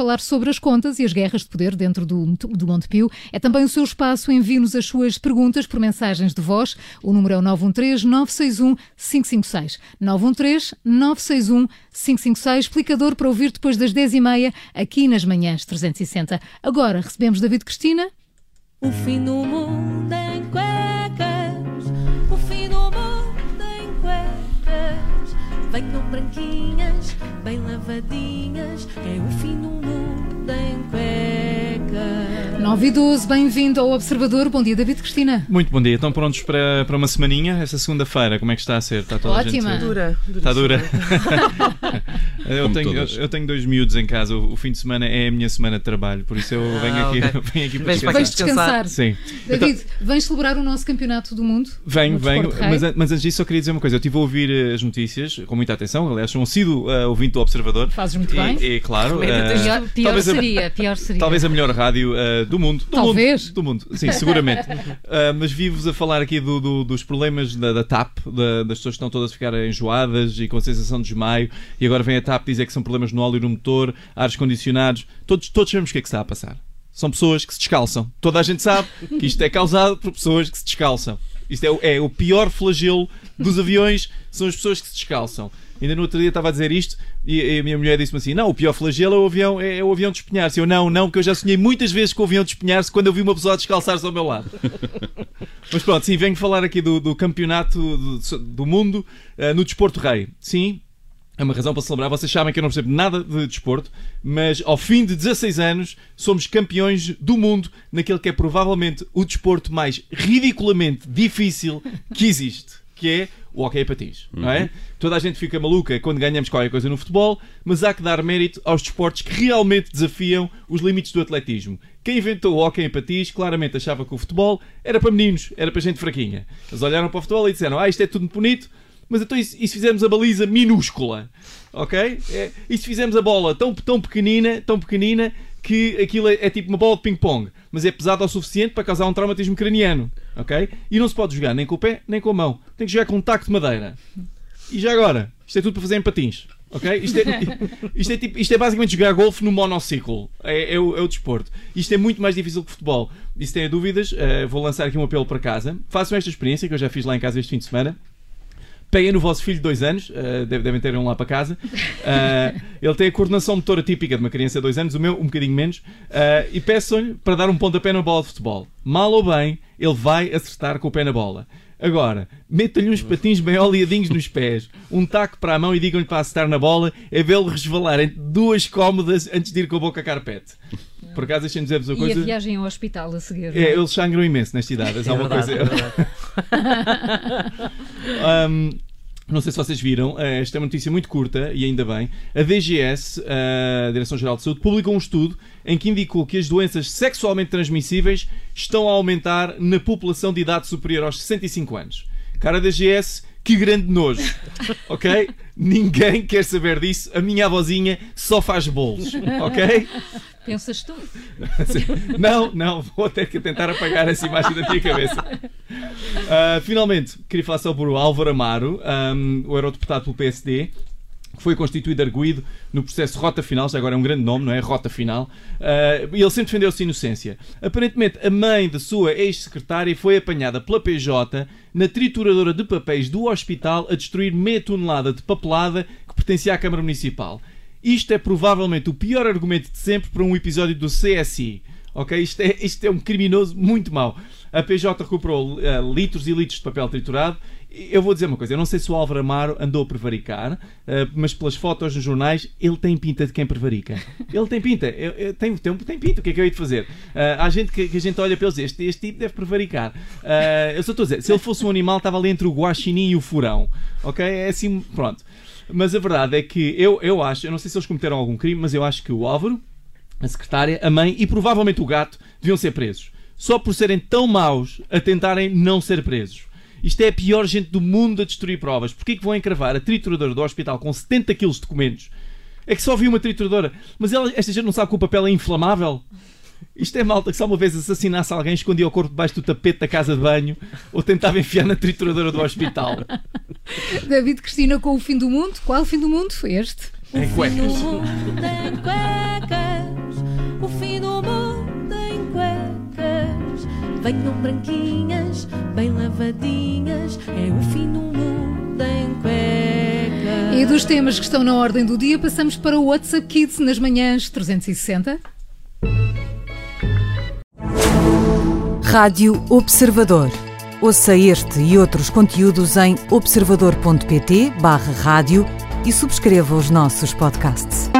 falar sobre as contas e as guerras de poder dentro do, do Montepio. É também o seu espaço. Envie-nos as suas perguntas por mensagens de voz. O número é o 913-961-556. 913-961-556. Explicador para ouvir depois das 10h30 aqui nas manhãs 360. Agora recebemos David Cristina. O fim do mundo em cuecas. O fim do mundo em cuecas. Venham branquinhas, bem lavadinhas. É o fim do mundo. 9 e 12, bem-vindo ao Observador. Bom dia, David Cristina. Muito bom dia. Estão prontos para, para uma semaninha? Esta segunda-feira, como é que está a ser? Está toda Ótima. A gente... Dura, Está dura? eu, tenho, eu, eu tenho dois miúdos em casa. O, o fim de semana é a minha semana de trabalho, por isso eu venho Ah, aqui, ok. venho aqui para Vens descansar. Vais descansar. Sim. David, vens celebrar o nosso campeonato do mundo? Venho, venho, mas, mas antes disso só queria dizer uma coisa. Eu estive a ouvir eh, as notícias com muita atenção, aliás, sou um assíduo eh, ouvinte do Observador. Fazes muito bem. E, e, claro, tens- Pior, pior talvez a- seria, pior seria. Talvez a melhor rádio eh, do mundo. Do Talvez. Mundo, do mundo, sim, seguramente. Ah, mas vi-vos a falar aqui do- do- dos problemas da, da TAP, da- das pessoas que estão todas a ficar enjoadas e com a sensação de desmaio. E agora vem a TAP dizer que são problemas no óleo e no motor, ares condicionados. Todos, todos sabemos o que é que está a passar. São pessoas que se descalçam. Toda a gente sabe que isto é causado por pessoas que se descalçam. Isto é, é o pior flagelo dos aviões, são as pessoas que se descalçam. Ainda no outro dia estava a dizer isto e, a minha mulher disse-me assim: Não, o pior flagelo é o avião, é, é o avião despenhar-se. Eu não, não, que eu já sonhei muitas vezes com o avião despenhar-se quando eu vi uma pessoa descalçar-se ao meu lado. Mas pronto, sim, venho falar aqui do, do campeonato do, do mundo eh, no desporto rei. Sim, é uma razão para celebrar. Vocês sabem que eu não percebo nada de desporto, mas ao fim de 16 anos somos campeões do mundo naquele que é provavelmente o desporto mais ridiculamente difícil que existe, que é o hockey patins, não é? Toda a gente fica maluca quando ganhamos qualquer coisa no futebol, mas há que dar mérito aos desportos que realmente desafiam os limites do atletismo. Quem inventou o hockey em patins claramente achava que o futebol era para meninos, era para gente fraquinha. Eles olharam para o futebol e disseram: Ah, isto é tudo bonito, mas então e se, e se fizermos a baliza minúscula? Ok? É, e se fizermos a bola tão, tão pequenina, tão pequenina, que aquilo é, é tipo uma bola de ping-pong, mas é pesada o suficiente para causar um traumatismo craniano. Ok? E não se pode jogar nem com o pé, nem com a mão. Tem que jogar com um taco de madeira. E já agora, isto é tudo para fazer em patins. Ok? Isto é, isto é, tipo, isto é basicamente jogar golfe no monociclo. É, é o, é o desporto. Isto é muito mais difícil que futebol. E se têm dúvidas, eh, vou lançar aqui um apelo para casa. Façam esta experiência que eu já fiz lá em casa este fim de semana. Peguem no vosso filho de dois anos, deve- devem ter um lá para casa. Eh, ele tem a coordenação motora típica de uma criança de dois anos, o meu um bocadinho menos, eh, e peçam-lhe para dar um pontapé na bola de futebol. Mal ou bem, ele vai acertar com o pé na bola. Agora, metam-lhe uns patins bem oleadinhos nos pés, um taco para a mão e digam-lhe para acertar na bola, é vê-lo resvalar entre duas cómodas antes de ir com a boca a carpete. Por acaso, deixem-me dizer-vos uma E a coisa. viagem ao hospital a seguir. É, eles sangram imenso nesta idade. É, É uma verdade, coisa. é. Um, não sei se vocês viram, eh, esta é uma notícia muito curta e ainda bem. A DGS, a Direção-Geral de Saúde, publicou um estudo em que indicou que as doenças sexualmente transmissíveis estão a aumentar na população de idade superior aos 65 anos. Cara DGS, que grande nojo, ok? Ninguém quer saber disso. A minha avózinha só faz bolos, ok? Pensas tu? Não, não, vou ter que tentar apagar essa imagem da minha cabeça. Ah, finalmente, queria falar sobre o Álvaro Amaro, ahm, o eurodeputado pelo PSD, foi constituído arguído no processo Rota Final, já agora é um grande nome, não é? Rota Final. E ele sempre defendeu sua inocência. Aparentemente, a mãe da sua ex-secretária foi apanhada pela PJ na trituradora de papéis do hospital a destruir meia tonelada de papelada que pertencia à Câmara Municipal. Isto é provavelmente o pior argumento de sempre para um episódio do CSI. Ok? Isto é, isto é um criminoso muito mau. A PJ recuperou eh, litros e litros de papel triturado. Eu vou dizer uma coisa: eu não sei se o Álvaro Amaro andou a prevaricar, eh, mas pelas fotos nos jornais, ele tem pinta de quem prevarica. Ele tem pinta, eu- eu- tem, tem, tem pinta, o que é que eu hei de fazer? Eh, há gente que, que a gente olha para eles este, este tipo deve prevaricar. Eh, eu só estou a dizer: se ele fosse um animal, estava ali entre o guaxinim e o furão. Ok? É assim, pronto. Mas a verdade é que eu, eu acho, eu não sei se eles cometeram algum crime, mas eu acho que o Álvaro, a secretária, a mãe e provavelmente o gato deviam ser presos. Só por serem tão maus a tentarem não ser presos. Isto é a pior gente do mundo a destruir provas. Porquê que vão encravar a trituradora do hospital com 70 quilos de documentos? É que só vi uma trituradora. Mas ela, esta gente não sabe que o papel é inflamável? Isto é malta que só uma vez assassinasse alguém, escondia o corpo debaixo do tapete da casa de banho ou tentava enfiar na trituradora do hospital. David Cristina com o fim do mundo. Qual fim do mundo foi este? Em cuecas. fim do mundo tem cuecas. O fim do mundo tem cuecas. Venham branquinhos bem lavadinhas, é o fim do mundo em cuecas. E dos temas que estão na ordem do dia, passamos para o WhatsApp Kids nas manhãs 360. Rádio Observador. Ouça este e outros conteúdos em observador.pt/barra rádio e subscreva os nossos podcasts.